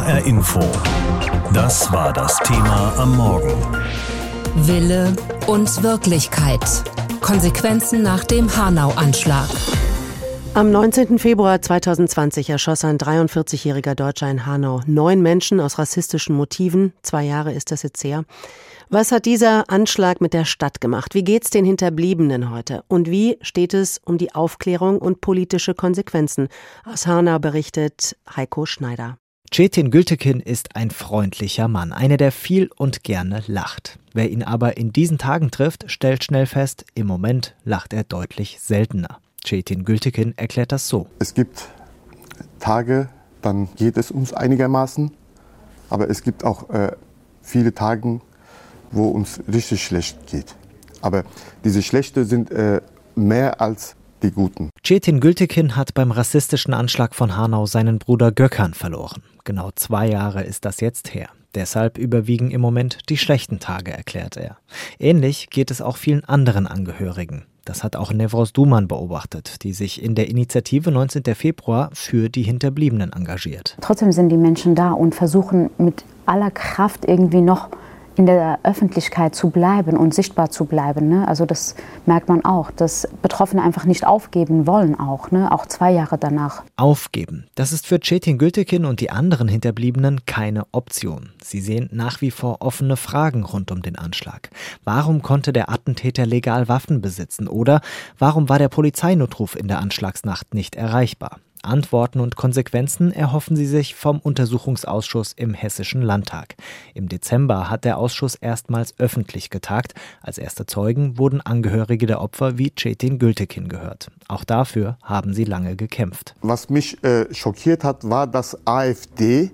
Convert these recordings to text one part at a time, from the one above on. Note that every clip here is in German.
HR Info. Das war das Thema am Morgen. Wille und Wirklichkeit. Konsequenzen nach dem Hanau-Anschlag. Am 19. Februar 2020 erschoss ein 43-jähriger Deutscher in Hanau neun Menschen aus rassistischen Motiven. Zwei Jahre ist das jetzt her. Was hat dieser Anschlag mit der Stadt gemacht? Wie geht's den Hinterbliebenen heute? Und wie steht es um die Aufklärung und politische Konsequenzen? Aus Hanau berichtet Heiko Schneider. Cetin Gültekin ist ein freundlicher Mann, einer, der viel und gerne lacht. Wer ihn aber in diesen Tagen trifft, stellt schnell fest, im Moment lacht er deutlich seltener. Cetin Gültekin erklärt das so. Es gibt Tage, dann geht es uns einigermaßen, aber es gibt auch äh, viele Tage, wo uns richtig schlecht geht. Aber diese Schlechte sind äh, mehr als die Guten. Cetin Gültekin hat beim rassistischen Anschlag von Hanau seinen Bruder Gökhan verloren. Genau zwei Jahre ist das jetzt her. Deshalb überwiegen im Moment die schlechten Tage, erklärt er. Ähnlich geht es auch vielen anderen Angehörigen. Das hat auch Nevros Duman beobachtet, die sich in der Initiative 19. Februar für die Hinterbliebenen engagiert. Trotzdem sind die Menschen da und versuchen mit aller Kraft irgendwie noch in der Öffentlichkeit zu bleiben und sichtbar zu bleiben. Ne? Also das merkt man auch, dass Betroffene einfach nicht aufgeben wollen auch, ne? auch zwei Jahre danach. Aufgeben, das ist für Cetin Gültekin und die anderen Hinterbliebenen keine Option. Sie sehen nach wie vor offene Fragen rund um den Anschlag. Warum konnte der Attentäter legal Waffen besitzen? Oder warum war der Polizeinotruf in der Anschlagsnacht nicht erreichbar? Antworten und Konsequenzen erhoffen sie sich vom Untersuchungsausschuss im Hessischen Landtag. Im Dezember hat der Ausschuss erstmals öffentlich getagt. Als erste Zeugen wurden Angehörige der Opfer wie Cetin Gültekin gehört. Auch dafür haben sie lange gekämpft. Was mich äh, schockiert hat, war, dass AfD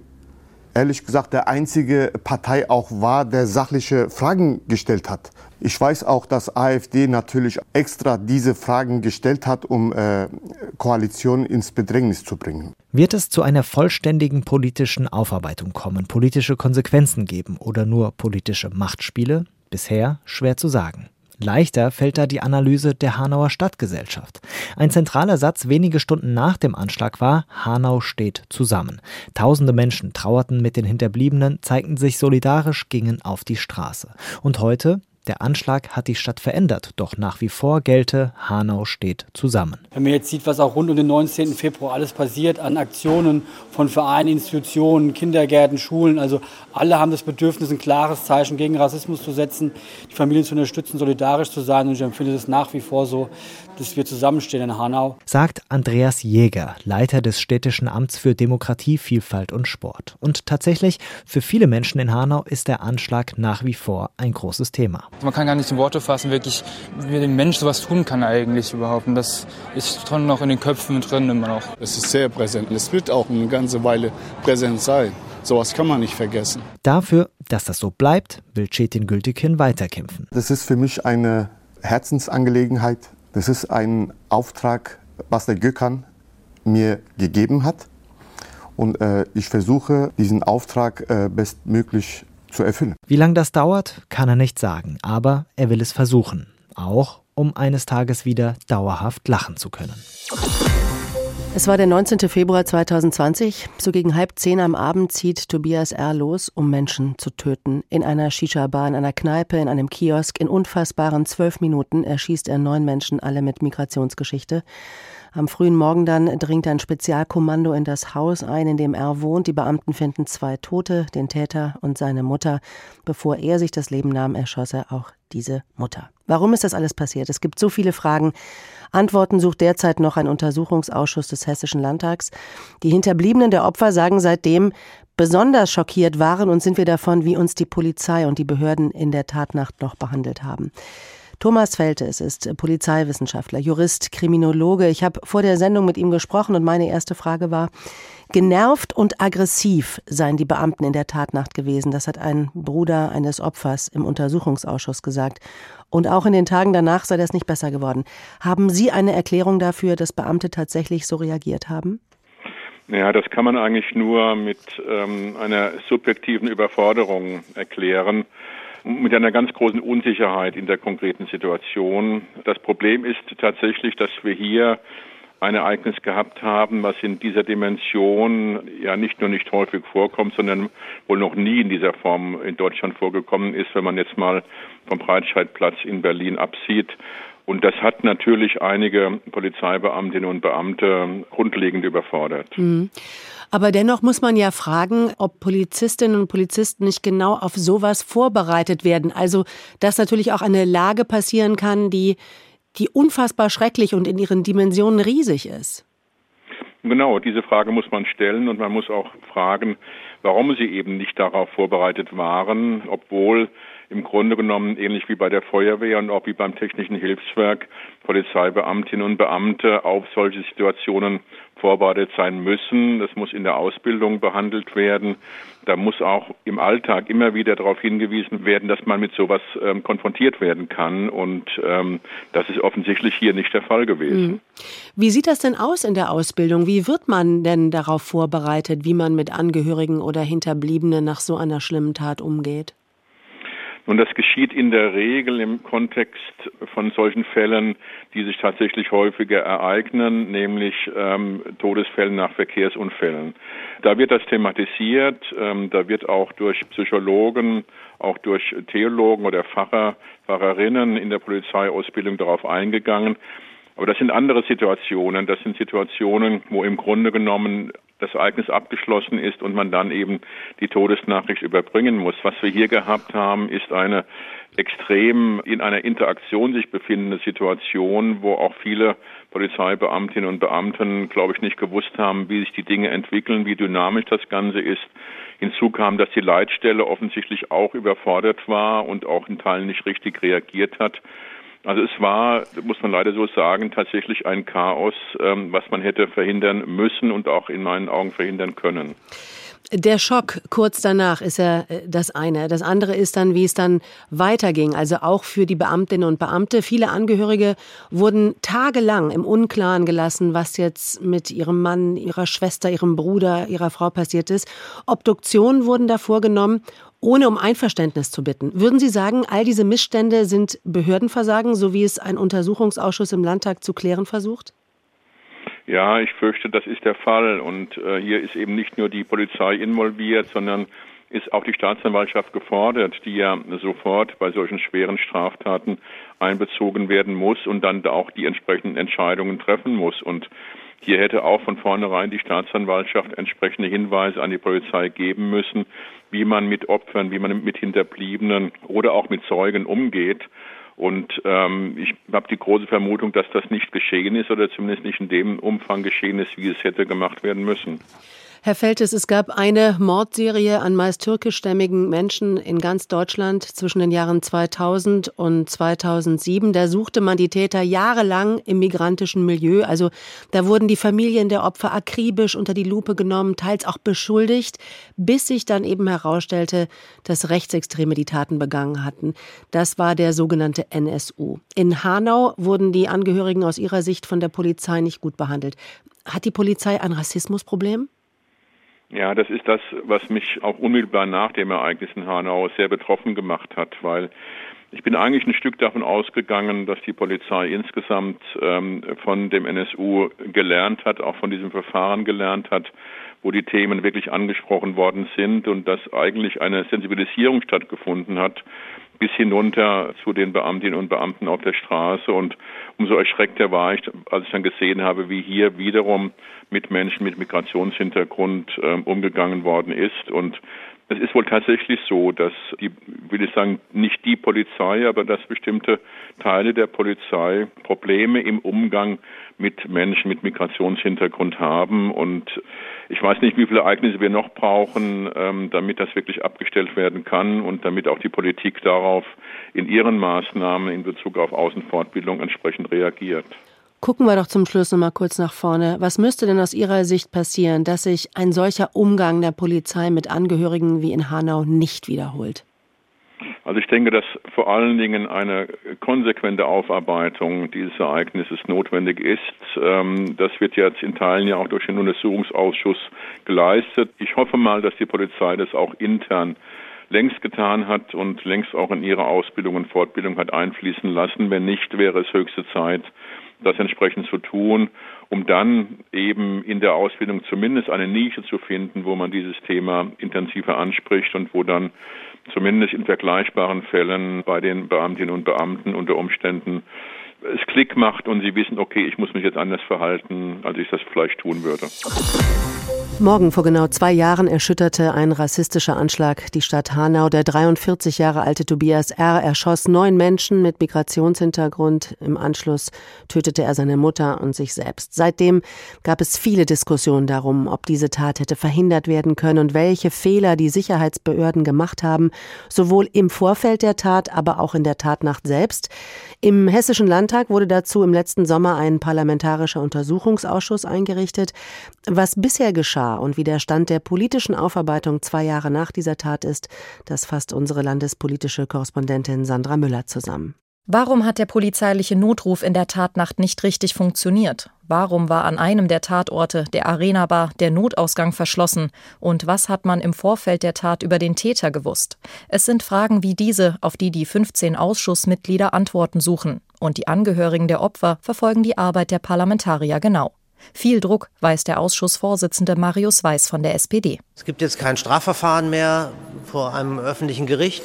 ehrlich gesagt der einzige Partei auch war, der sachliche Fragen gestellt hat. Ich weiß auch, dass AfD natürlich extra diese Fragen gestellt hat, um äh, Koalitionen ins Bedrängnis zu bringen. Wird es zu einer vollständigen politischen Aufarbeitung kommen, politische Konsequenzen geben oder nur politische Machtspiele? Bisher schwer zu sagen. Leichter fällt da die Analyse der Hanauer Stadtgesellschaft. Ein zentraler Satz wenige Stunden nach dem Anschlag war, Hanau steht zusammen. Tausende Menschen trauerten mit den Hinterbliebenen, zeigten sich solidarisch, gingen auf die Straße. Und heute der Anschlag hat die Stadt verändert, doch nach wie vor gelte, Hanau steht zusammen. Wenn man jetzt sieht, was auch rund um den 19. Februar alles passiert an Aktionen von Vereinen, Institutionen, Kindergärten, Schulen, also alle haben das Bedürfnis, ein klares Zeichen gegen Rassismus zu setzen, die Familien zu unterstützen, solidarisch zu sein und ich empfinde das nach wie vor so, dass wir zusammenstehen in Hanau. Sagt Andreas Jäger, Leiter des städtischen Amts für Demokratie, Vielfalt und Sport. Und tatsächlich, für viele Menschen in Hanau ist der Anschlag nach wie vor ein großes Thema. Man kann gar nicht in Worte fassen, wirklich, wie der Mensch sowas tun kann eigentlich überhaupt. Und das ist schon noch in den Köpfen mit drin immer noch. Es ist sehr präsent. Es wird auch eine ganze Weile präsent sein. Sowas kann man nicht vergessen. Dafür, dass das so bleibt, will Cetin Gültekin weiterkämpfen. Das ist für mich eine Herzensangelegenheit. Das ist ein Auftrag, was der Gökhan mir gegeben hat. Und äh, ich versuche, diesen Auftrag äh, bestmöglich zu erfüllen. Wie lange das dauert, kann er nicht sagen, aber er will es versuchen. Auch um eines Tages wieder dauerhaft lachen zu können. Es war der 19. Februar 2020. So gegen halb zehn am Abend zieht Tobias R. los, um Menschen zu töten. In einer Shisha-Bar, in einer Kneipe, in einem Kiosk. In unfassbaren zwölf Minuten erschießt er neun Menschen, alle mit Migrationsgeschichte. Am frühen Morgen dann dringt ein Spezialkommando in das Haus ein, in dem er wohnt. Die Beamten finden zwei Tote, den Täter und seine Mutter. Bevor er sich das Leben nahm, erschoss er auch diese Mutter. Warum ist das alles passiert? Es gibt so viele Fragen. Antworten sucht derzeit noch ein Untersuchungsausschuss des Hessischen Landtags. Die Hinterbliebenen der Opfer sagen seitdem, besonders schockiert waren und sind wir davon, wie uns die Polizei und die Behörden in der Tatnacht noch behandelt haben. Thomas Feltes ist Polizeiwissenschaftler, Jurist, Kriminologe. Ich habe vor der Sendung mit ihm gesprochen und meine erste Frage war, genervt und aggressiv seien die Beamten in der Tatnacht gewesen. Das hat ein Bruder eines Opfers im Untersuchungsausschuss gesagt. Und auch in den Tagen danach sei das nicht besser geworden. Haben Sie eine Erklärung dafür, dass Beamte tatsächlich so reagiert haben? Ja, das kann man eigentlich nur mit ähm, einer subjektiven Überforderung erklären mit einer ganz großen Unsicherheit in der konkreten Situation. Das Problem ist tatsächlich, dass wir hier ein Ereignis gehabt haben, was in dieser Dimension ja nicht nur nicht häufig vorkommt, sondern wohl noch nie in dieser Form in Deutschland vorgekommen ist, wenn man jetzt mal vom Breitscheidplatz in Berlin absieht. Und das hat natürlich einige Polizeibeamtinnen und Beamte grundlegend überfordert. Mhm. Aber dennoch muss man ja fragen, ob Polizistinnen und Polizisten nicht genau auf sowas vorbereitet werden. Also, dass natürlich auch eine Lage passieren kann, die, die unfassbar schrecklich und in ihren Dimensionen riesig ist. Genau, diese Frage muss man stellen und man muss auch fragen, warum sie eben nicht darauf vorbereitet waren, obwohl im Grunde genommen ähnlich wie bei der Feuerwehr und auch wie beim technischen Hilfswerk Polizeibeamtinnen und Beamte auf solche Situationen vorbereitet sein müssen. Das muss in der Ausbildung behandelt werden. Da muss auch im Alltag immer wieder darauf hingewiesen werden, dass man mit sowas ähm, konfrontiert werden kann. Und ähm, das ist offensichtlich hier nicht der Fall gewesen. Mhm. Wie sieht das denn aus in der Ausbildung? Wie wird man denn darauf vorbereitet, wie man mit Angehörigen oder Hinterbliebenen nach so einer schlimmen Tat umgeht? Und das geschieht in der Regel im Kontext von solchen Fällen, die sich tatsächlich häufiger ereignen, nämlich ähm, Todesfällen nach Verkehrsunfällen. Da wird das thematisiert, ähm, da wird auch durch Psychologen, auch durch Theologen oder Pfarrer, Pfarrerinnen in der Polizeiausbildung darauf eingegangen. Aber das sind andere Situationen. Das sind Situationen, wo im Grunde genommen das Ereignis abgeschlossen ist und man dann eben die Todesnachricht überbringen muss. Was wir hier gehabt haben, ist eine extrem in einer Interaktion sich befindende Situation, wo auch viele Polizeibeamtinnen und Beamten, glaube ich, nicht gewusst haben, wie sich die Dinge entwickeln, wie dynamisch das Ganze ist. Hinzu kam, dass die Leitstelle offensichtlich auch überfordert war und auch in Teilen nicht richtig reagiert hat. Also es war, muss man leider so sagen, tatsächlich ein Chaos, ähm, was man hätte verhindern müssen und auch in meinen Augen verhindern können. Der Schock kurz danach ist ja äh, das eine. Das andere ist dann, wie es dann weiterging. Also auch für die Beamtinnen und Beamte. Viele Angehörige wurden tagelang im Unklaren gelassen, was jetzt mit ihrem Mann, ihrer Schwester, ihrem Bruder, ihrer Frau passiert ist. Obduktionen wurden da vorgenommen ohne um Einverständnis zu bitten. Würden Sie sagen, all diese Missstände sind Behördenversagen, so wie es ein Untersuchungsausschuss im Landtag zu klären versucht? Ja, ich fürchte, das ist der Fall. Und äh, hier ist eben nicht nur die Polizei involviert, sondern ist auch die Staatsanwaltschaft gefordert, die ja sofort bei solchen schweren Straftaten einbezogen werden muss und dann auch die entsprechenden Entscheidungen treffen muss. Und hier hätte auch von vornherein die Staatsanwaltschaft entsprechende Hinweise an die Polizei geben müssen, wie man mit Opfern, wie man mit Hinterbliebenen oder auch mit Zeugen umgeht. Und ähm, ich habe die große Vermutung, dass das nicht geschehen ist oder zumindest nicht in dem Umfang geschehen ist, wie es hätte gemacht werden müssen. Herr Feltes, es gab eine Mordserie an meist türkischstämmigen Menschen in ganz Deutschland zwischen den Jahren 2000 und 2007. Da suchte man die Täter jahrelang im migrantischen Milieu. Also da wurden die Familien der Opfer akribisch unter die Lupe genommen, teils auch beschuldigt, bis sich dann eben herausstellte, dass Rechtsextreme die Taten begangen hatten. Das war der sogenannte NSU. In Hanau wurden die Angehörigen aus ihrer Sicht von der Polizei nicht gut behandelt. Hat die Polizei ein Rassismusproblem? Ja, das ist das, was mich auch unmittelbar nach dem Ereignis in Hanau sehr betroffen gemacht hat, weil ich bin eigentlich ein Stück davon ausgegangen, dass die Polizei insgesamt ähm, von dem NSU gelernt hat, auch von diesem Verfahren gelernt hat, wo die Themen wirklich angesprochen worden sind und dass eigentlich eine Sensibilisierung stattgefunden hat bis hinunter zu den Beamtinnen und Beamten auf der Straße. Und umso erschreckter war ich, als ich dann gesehen habe, wie hier wiederum mit Menschen mit Migrationshintergrund äh, umgegangen worden ist. Und es ist wohl tatsächlich so, dass die, will ich sagen, nicht die Polizei, aber dass bestimmte Teile der Polizei Probleme im Umgang mit Menschen mit Migrationshintergrund haben. Und ich weiß nicht, wie viele Ereignisse wir noch brauchen, ähm, damit das wirklich abgestellt werden kann und damit auch die Politik darauf in ihren Maßnahmen in Bezug auf Außenfortbildung entsprechend reagiert. Gucken wir doch zum Schluss noch mal kurz nach vorne. Was müsste denn aus Ihrer Sicht passieren, dass sich ein solcher Umgang der Polizei mit Angehörigen wie in Hanau nicht wiederholt? Also ich denke, dass vor allen Dingen eine konsequente Aufarbeitung dieses Ereignisses notwendig ist. Ähm, das wird jetzt in Teilen ja auch durch den Untersuchungsausschuss geleistet. Ich hoffe mal, dass die Polizei das auch intern längst getan hat und längst auch in ihre Ausbildung und Fortbildung hat einfließen lassen. Wenn nicht, wäre es höchste Zeit, das entsprechend zu tun um dann eben in der Ausbildung zumindest eine Nische zu finden, wo man dieses Thema intensiver anspricht und wo dann zumindest in vergleichbaren Fällen bei den Beamtinnen und Beamten unter Umständen es Klick macht und sie wissen, okay, ich muss mich jetzt anders verhalten, als ich das vielleicht tun würde. Morgen vor genau zwei Jahren erschütterte ein rassistischer Anschlag die Stadt Hanau. Der 43 Jahre alte Tobias R. erschoss neun Menschen mit Migrationshintergrund. Im Anschluss tötete er seine Mutter und sich selbst. Seitdem gab es viele Diskussionen darum, ob diese Tat hätte verhindert werden können und welche Fehler die Sicherheitsbehörden gemacht haben, sowohl im Vorfeld der Tat, aber auch in der Tatnacht selbst. Im Hessischen Landtag wurde dazu im letzten Sommer ein parlamentarischer Untersuchungsausschuss eingerichtet. Was bisher geschah und wie der Stand der politischen Aufarbeitung zwei Jahre nach dieser Tat ist, das fasst unsere landespolitische Korrespondentin Sandra Müller zusammen. Warum hat der polizeiliche Notruf in der Tatnacht nicht richtig funktioniert? Warum war an einem der Tatorte, der Arena Bar, der Notausgang verschlossen? Und was hat man im Vorfeld der Tat über den Täter gewusst? Es sind Fragen wie diese, auf die die 15 Ausschussmitglieder Antworten suchen. Und die Angehörigen der Opfer verfolgen die Arbeit der Parlamentarier genau. Viel Druck weist der Ausschussvorsitzende Marius Weiß von der SPD. Es gibt jetzt kein Strafverfahren mehr vor einem öffentlichen Gericht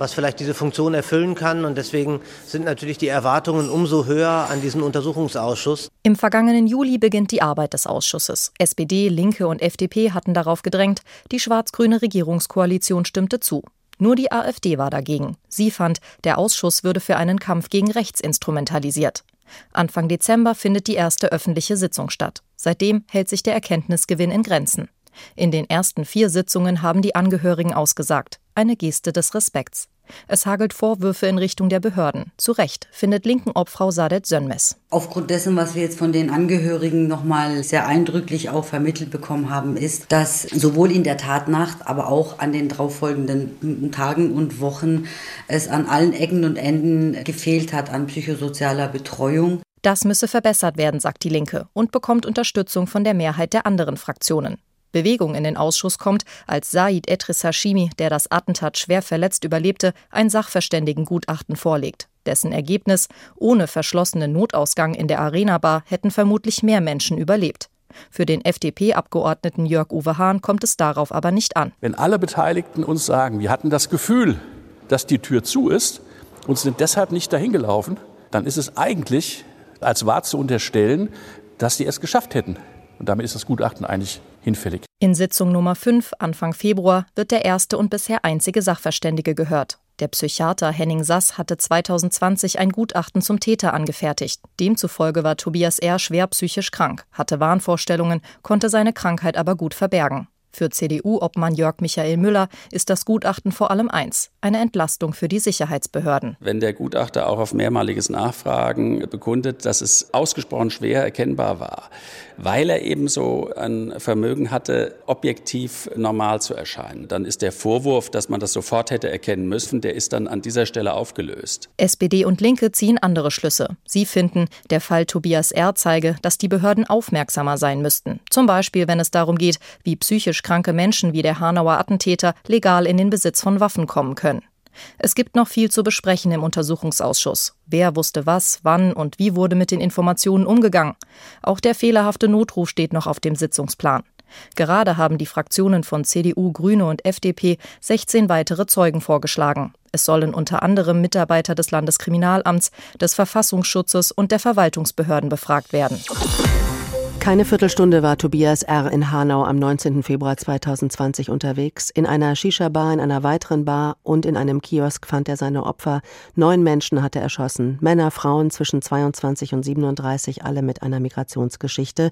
was vielleicht diese Funktion erfüllen kann. Und deswegen sind natürlich die Erwartungen umso höher an diesen Untersuchungsausschuss. Im vergangenen Juli beginnt die Arbeit des Ausschusses. SPD, Linke und FDP hatten darauf gedrängt. Die schwarz-grüne Regierungskoalition stimmte zu. Nur die AfD war dagegen. Sie fand, der Ausschuss würde für einen Kampf gegen rechts instrumentalisiert. Anfang Dezember findet die erste öffentliche Sitzung statt. Seitdem hält sich der Erkenntnisgewinn in Grenzen. In den ersten vier Sitzungen haben die Angehörigen ausgesagt. Eine Geste des Respekts. Es hagelt Vorwürfe in Richtung der Behörden. Zu Recht, findet linken Obfrau Sadet Sönmes. Aufgrund dessen, was wir jetzt von den Angehörigen nochmal sehr eindrücklich auch vermittelt bekommen haben, ist, dass sowohl in der Tatnacht, aber auch an den darauffolgenden Tagen und Wochen es an allen Ecken und Enden gefehlt hat an psychosozialer Betreuung. Das müsse verbessert werden, sagt die Linke und bekommt Unterstützung von der Mehrheit der anderen Fraktionen. Bewegung in den Ausschuss kommt, als Said Etris Hashimi, der das Attentat schwer verletzt überlebte, ein Sachverständigengutachten vorlegt. Dessen Ergebnis, ohne verschlossenen Notausgang in der Arena-Bar hätten vermutlich mehr Menschen überlebt. Für den FDP-Abgeordneten Jörg-Uwe Hahn kommt es darauf aber nicht an. Wenn alle Beteiligten uns sagen, wir hatten das Gefühl, dass die Tür zu ist und sind deshalb nicht dahin gelaufen, dann ist es eigentlich als wahr zu unterstellen, dass sie es geschafft hätten. Und damit ist das Gutachten eigentlich hinfällig. In Sitzung Nummer 5 Anfang Februar wird der erste und bisher einzige Sachverständige gehört. Der Psychiater Henning Sass hatte 2020 ein Gutachten zum Täter angefertigt. Demzufolge war Tobias R. schwer psychisch krank, hatte Wahnvorstellungen, konnte seine Krankheit aber gut verbergen. Für CDU-Obmann Jörg Michael Müller ist das Gutachten vor allem eins, eine Entlastung für die Sicherheitsbehörden. Wenn der Gutachter auch auf mehrmaliges Nachfragen bekundet, dass es ausgesprochen schwer erkennbar war, weil er ebenso ein Vermögen hatte, objektiv normal zu erscheinen. Dann ist der Vorwurf, dass man das sofort hätte erkennen müssen, der ist dann an dieser Stelle aufgelöst. SPD und Linke ziehen andere Schlüsse. Sie finden, der Fall Tobias R. zeige, dass die Behörden aufmerksamer sein müssten. Zum Beispiel, wenn es darum geht, wie psychisch kranke Menschen wie der Hanauer Attentäter legal in den Besitz von Waffen kommen können. Es gibt noch viel zu besprechen im Untersuchungsausschuss. Wer wusste was, wann und wie wurde mit den Informationen umgegangen? Auch der fehlerhafte Notruf steht noch auf dem Sitzungsplan. Gerade haben die Fraktionen von CDU, Grüne und FDP 16 weitere Zeugen vorgeschlagen. Es sollen unter anderem Mitarbeiter des Landeskriminalamts, des Verfassungsschutzes und der Verwaltungsbehörden befragt werden. Keine Viertelstunde war Tobias R. in Hanau am 19. Februar 2020 unterwegs. In einer Shisha-Bar, in einer weiteren Bar und in einem Kiosk fand er seine Opfer. Neun Menschen hatte er erschossen. Männer, Frauen zwischen 22 und 37, alle mit einer Migrationsgeschichte.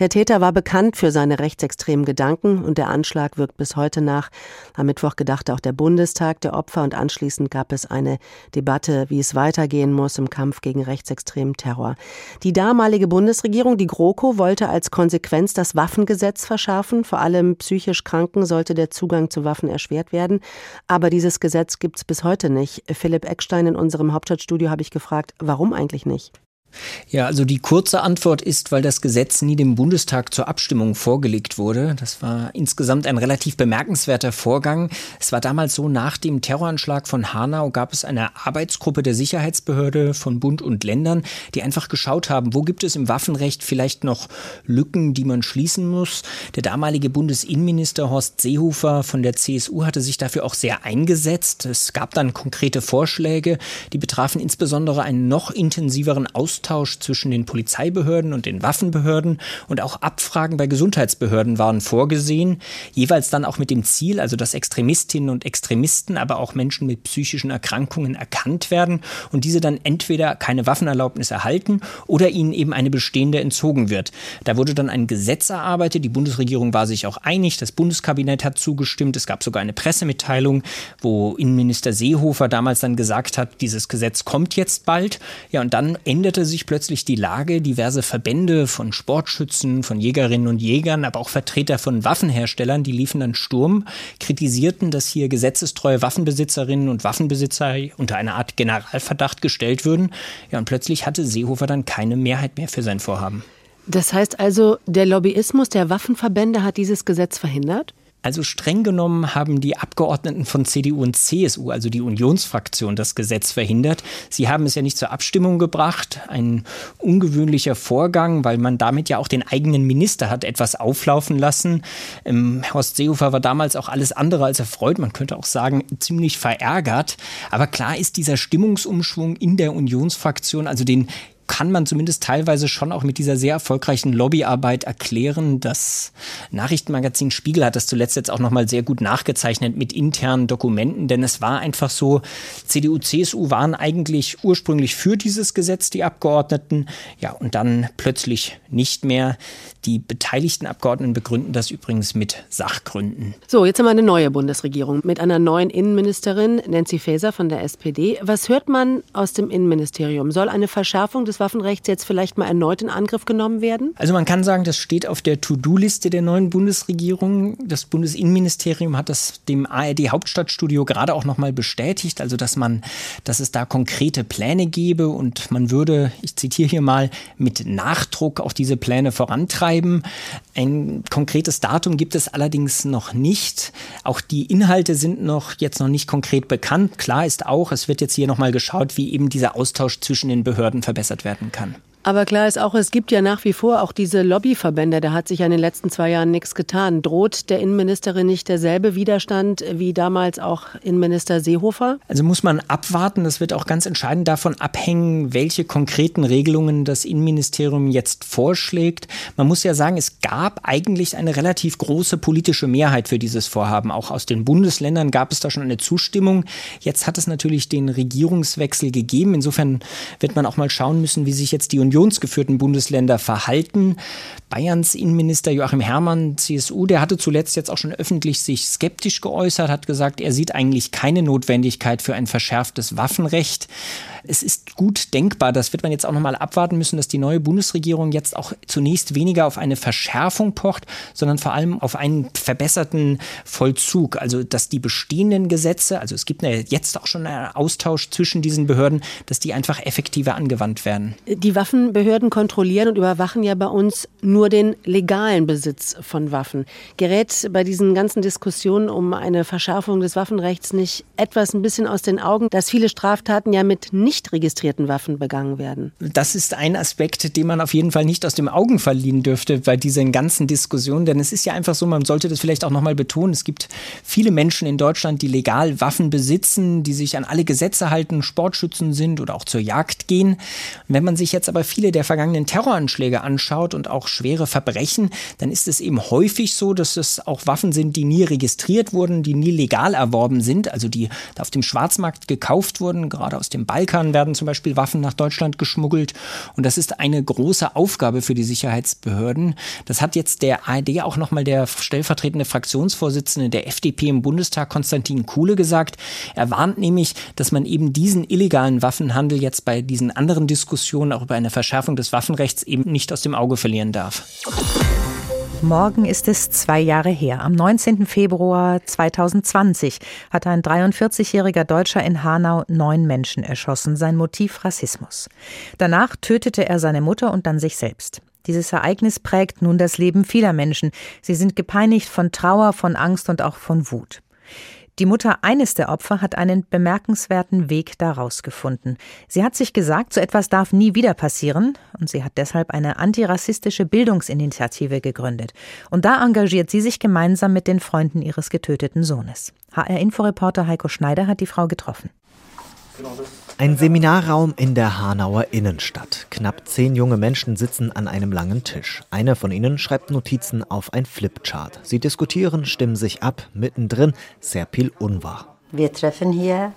Der Täter war bekannt für seine rechtsextremen Gedanken und der Anschlag wirkt bis heute nach. Am Mittwoch gedachte auch der Bundestag der Opfer und anschließend gab es eine Debatte, wie es weitergehen muss im Kampf gegen rechtsextremen Terror. Die damalige Bundesregierung, die GroKo, wollte wollte als Konsequenz das Waffengesetz verschärfen. Vor allem psychisch Kranken sollte der Zugang zu Waffen erschwert werden. Aber dieses Gesetz gibt es bis heute nicht. Philipp Eckstein in unserem Hauptstadtstudio habe ich gefragt, warum eigentlich nicht? Ja, also die kurze Antwort ist, weil das Gesetz nie dem Bundestag zur Abstimmung vorgelegt wurde. Das war insgesamt ein relativ bemerkenswerter Vorgang. Es war damals so, nach dem Terroranschlag von Hanau gab es eine Arbeitsgruppe der Sicherheitsbehörde von Bund und Ländern, die einfach geschaut haben, wo gibt es im Waffenrecht vielleicht noch Lücken, die man schließen muss. Der damalige Bundesinnenminister Horst Seehofer von der CSU hatte sich dafür auch sehr eingesetzt. Es gab dann konkrete Vorschläge, die betrafen insbesondere einen noch intensiveren Austausch zwischen den Polizeibehörden und den Waffenbehörden und auch Abfragen bei Gesundheitsbehörden waren vorgesehen, jeweils dann auch mit dem Ziel, also dass Extremistinnen und Extremisten, aber auch Menschen mit psychischen Erkrankungen erkannt werden und diese dann entweder keine Waffenerlaubnis erhalten oder ihnen eben eine bestehende entzogen wird. Da wurde dann ein Gesetz erarbeitet, die Bundesregierung war sich auch einig, das Bundeskabinett hat zugestimmt, es gab sogar eine Pressemitteilung, wo Innenminister Seehofer damals dann gesagt hat, dieses Gesetz kommt jetzt bald. Ja, und dann änderte sich plötzlich die Lage. Diverse Verbände von Sportschützen, von Jägerinnen und Jägern, aber auch Vertreter von Waffenherstellern, die liefen dann Sturm, kritisierten, dass hier gesetzestreue Waffenbesitzerinnen und Waffenbesitzer unter eine Art Generalverdacht gestellt würden. Ja, und plötzlich hatte Seehofer dann keine Mehrheit mehr für sein Vorhaben. Das heißt also, der Lobbyismus der Waffenverbände hat dieses Gesetz verhindert? Also streng genommen haben die Abgeordneten von CDU und CSU, also die Unionsfraktion, das Gesetz verhindert. Sie haben es ja nicht zur Abstimmung gebracht. Ein ungewöhnlicher Vorgang, weil man damit ja auch den eigenen Minister hat etwas auflaufen lassen. Ähm, Horst Seehofer war damals auch alles andere als erfreut. Man könnte auch sagen, ziemlich verärgert. Aber klar ist dieser Stimmungsumschwung in der Unionsfraktion, also den kann man zumindest teilweise schon auch mit dieser sehr erfolgreichen Lobbyarbeit erklären. Das Nachrichtenmagazin Spiegel hat das zuletzt jetzt auch nochmal sehr gut nachgezeichnet mit internen Dokumenten, denn es war einfach so, CDU, CSU waren eigentlich ursprünglich für dieses Gesetz, die Abgeordneten, ja, und dann plötzlich nicht mehr. Die beteiligten Abgeordneten begründen das übrigens mit Sachgründen. So, jetzt haben wir eine neue Bundesregierung mit einer neuen Innenministerin, Nancy Faeser von der SPD. Was hört man aus dem Innenministerium? Soll eine Verschärfung des Waffenrechts jetzt vielleicht mal erneut in Angriff genommen werden? Also man kann sagen, das steht auf der To-Do-Liste der neuen Bundesregierung. Das Bundesinnenministerium hat das dem ARD Hauptstadtstudio gerade auch noch mal bestätigt, also dass man, dass es da konkrete Pläne gebe und man würde, ich zitiere hier mal, mit Nachdruck auch diese Pläne vorantreiben. Ein konkretes Datum gibt es allerdings noch nicht. Auch die Inhalte sind noch jetzt noch nicht konkret bekannt. Klar ist auch, es wird jetzt hier noch mal geschaut, wie eben dieser Austausch zwischen den Behörden verbessert werden kann. Aber klar ist auch, es gibt ja nach wie vor auch diese Lobbyverbände. Da hat sich ja in den letzten zwei Jahren nichts getan. Droht der Innenministerin nicht derselbe Widerstand wie damals auch Innenminister Seehofer? Also muss man abwarten. Das wird auch ganz entscheidend davon abhängen, welche konkreten Regelungen das Innenministerium jetzt vorschlägt. Man muss ja sagen, es gab eigentlich eine relativ große politische Mehrheit für dieses Vorhaben. Auch aus den Bundesländern gab es da schon eine Zustimmung. Jetzt hat es natürlich den Regierungswechsel gegeben. Insofern wird man auch mal schauen müssen, wie sich jetzt die Union unionsgeführten Bundesländer verhalten. Bayerns Innenminister Joachim Herrmann, CSU, der hatte zuletzt jetzt auch schon öffentlich sich skeptisch geäußert, hat gesagt, er sieht eigentlich keine Notwendigkeit für ein verschärftes Waffenrecht. Es ist gut denkbar, das wird man jetzt auch nochmal abwarten müssen, dass die neue Bundesregierung jetzt auch zunächst weniger auf eine Verschärfung pocht, sondern vor allem auf einen verbesserten Vollzug. Also, dass die bestehenden Gesetze, also es gibt jetzt auch schon einen Austausch zwischen diesen Behörden, dass die einfach effektiver angewandt werden. Die Waffenbehörden kontrollieren und überwachen ja bei uns nur den legalen Besitz von Waffen. Gerät bei diesen ganzen Diskussionen um eine Verschärfung des Waffenrechts nicht etwas ein bisschen aus den Augen, dass viele Straftaten ja mit nicht nicht registrierten Waffen begangen werden. Das ist ein Aspekt, den man auf jeden Fall nicht aus dem Augen verlieren dürfte bei diesen ganzen Diskussionen. Denn es ist ja einfach so, man sollte das vielleicht auch nochmal betonen, es gibt viele Menschen in Deutschland, die legal Waffen besitzen, die sich an alle Gesetze halten, Sportschützen sind oder auch zur Jagd gehen. Wenn man sich jetzt aber viele der vergangenen Terroranschläge anschaut und auch schwere Verbrechen, dann ist es eben häufig so, dass es auch Waffen sind, die nie registriert wurden, die nie legal erworben sind, also die auf dem Schwarzmarkt gekauft wurden, gerade aus dem Balkan Balkan werden zum Beispiel Waffen nach Deutschland geschmuggelt. Und das ist eine große Aufgabe für die Sicherheitsbehörden. Das hat jetzt der ARD auch nochmal der stellvertretende Fraktionsvorsitzende der FDP im Bundestag, Konstantin Kuhle, gesagt. Er warnt nämlich, dass man eben diesen illegalen Waffenhandel jetzt bei diesen anderen Diskussionen auch über eine Verschärfung des Waffenrechts eben nicht aus dem Auge verlieren darf. Morgen ist es zwei Jahre her. Am 19. Februar 2020 hat ein 43-jähriger Deutscher in Hanau neun Menschen erschossen. Sein Motiv Rassismus. Danach tötete er seine Mutter und dann sich selbst. Dieses Ereignis prägt nun das Leben vieler Menschen. Sie sind gepeinigt von Trauer, von Angst und auch von Wut. Die Mutter eines der Opfer hat einen bemerkenswerten Weg daraus gefunden. Sie hat sich gesagt, so etwas darf nie wieder passieren und sie hat deshalb eine antirassistische Bildungsinitiative gegründet. Und da engagiert sie sich gemeinsam mit den Freunden ihres getöteten Sohnes. HR-Inforeporter Heiko Schneider hat die Frau getroffen. Ein Seminarraum in der Hanauer Innenstadt. Knapp zehn junge Menschen sitzen an einem langen Tisch. Eine von ihnen schreibt Notizen auf ein Flipchart. Sie diskutieren, stimmen sich ab. Mittendrin Serpil Unwahr. Wir treffen hier,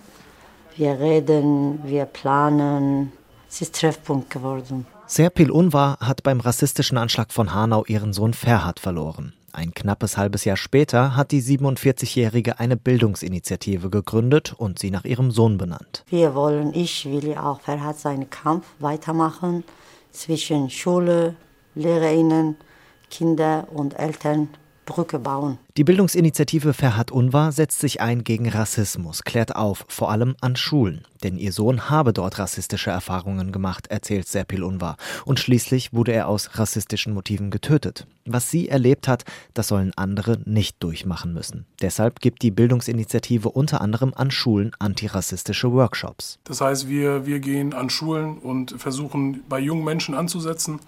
wir reden, wir planen. Es ist Treffpunkt geworden. Serpil Unwahr hat beim rassistischen Anschlag von Hanau ihren Sohn Ferhat verloren. Ein knappes halbes Jahr später hat die 47-Jährige eine Bildungsinitiative gegründet und sie nach ihrem Sohn benannt. Wir wollen, ich will auch Ferhat seinen Kampf weitermachen zwischen Schule, Lehrerinnen, Kinder und Eltern Brücke bauen. Die Bildungsinitiative Ferhat Unwahr setzt sich ein gegen Rassismus, klärt auf, vor allem an Schulen. Denn ihr Sohn habe dort rassistische Erfahrungen gemacht, erzählt Serpil Unwahr. Und schließlich wurde er aus rassistischen Motiven getötet. Was sie erlebt hat, das sollen andere nicht durchmachen müssen. Deshalb gibt die Bildungsinitiative unter anderem an Schulen antirassistische Workshops. Das heißt, wir, wir gehen an Schulen und versuchen bei jungen Menschen anzusetzen,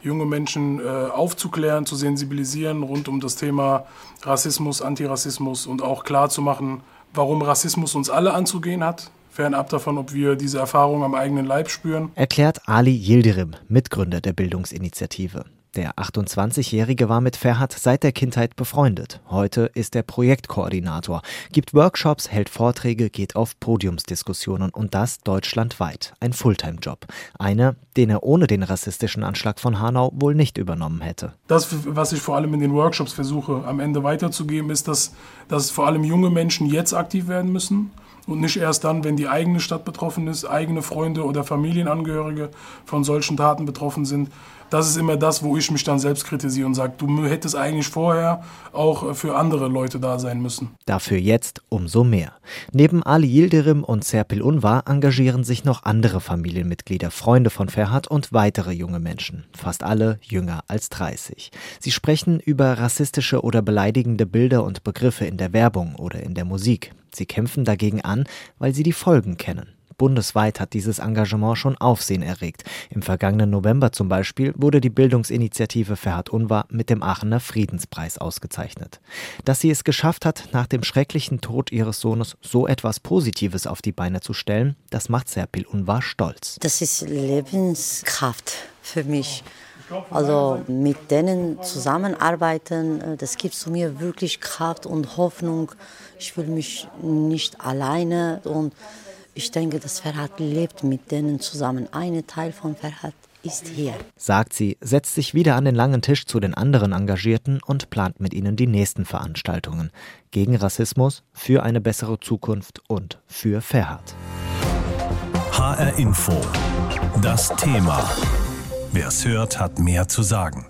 junge Menschen äh, aufzuklären, zu sensibilisieren rund um das Thema Rassismus, Antirassismus und auch klar zu machen, warum Rassismus uns alle anzugehen hat, fernab davon, ob wir diese Erfahrung am eigenen Leib spüren. Erklärt Ali Yildirim, Mitgründer der Bildungsinitiative. Der 28-Jährige war mit Ferhat seit der Kindheit befreundet. Heute ist er Projektkoordinator, gibt Workshops, hält Vorträge, geht auf Podiumsdiskussionen und das deutschlandweit. Ein Fulltime-Job. Einer, den er ohne den rassistischen Anschlag von Hanau wohl nicht übernommen hätte. Das, was ich vor allem in den Workshops versuche am Ende weiterzugeben, ist, dass, dass vor allem junge Menschen jetzt aktiv werden müssen und nicht erst dann, wenn die eigene Stadt betroffen ist, eigene Freunde oder Familienangehörige von solchen Taten betroffen sind. Das ist immer das, wo ich mich dann selbst kritisiere und sage, du hättest eigentlich vorher auch für andere Leute da sein müssen. Dafür jetzt umso mehr. Neben Ali Yildirim und Serpil Unvar engagieren sich noch andere Familienmitglieder, Freunde von Ferhat und weitere junge Menschen, fast alle jünger als 30. Sie sprechen über rassistische oder beleidigende Bilder und Begriffe in der Werbung oder in der Musik. Sie kämpfen dagegen an, weil sie die Folgen kennen. Bundesweit hat dieses Engagement schon Aufsehen erregt. Im vergangenen November zum Beispiel wurde die Bildungsinitiative Ferhat Unvar mit dem Aachener Friedenspreis ausgezeichnet. Dass sie es geschafft hat, nach dem schrecklichen Tod ihres Sohnes so etwas Positives auf die Beine zu stellen, das macht Serpil Unvar stolz. Das ist Lebenskraft für mich. Also mit denen zusammenarbeiten, äh, das gibt mir wirklich Kraft und Hoffnung. Ich fühle mich nicht alleine und ich denke, dass Ferhat lebt mit denen zusammen. Ein Teil von Ferhat ist hier. Sagt sie, setzt sich wieder an den langen Tisch zu den anderen Engagierten und plant mit ihnen die nächsten Veranstaltungen. Gegen Rassismus, für eine bessere Zukunft und für Ferhat. HR Info. Das Thema. Wer es hört, hat mehr zu sagen.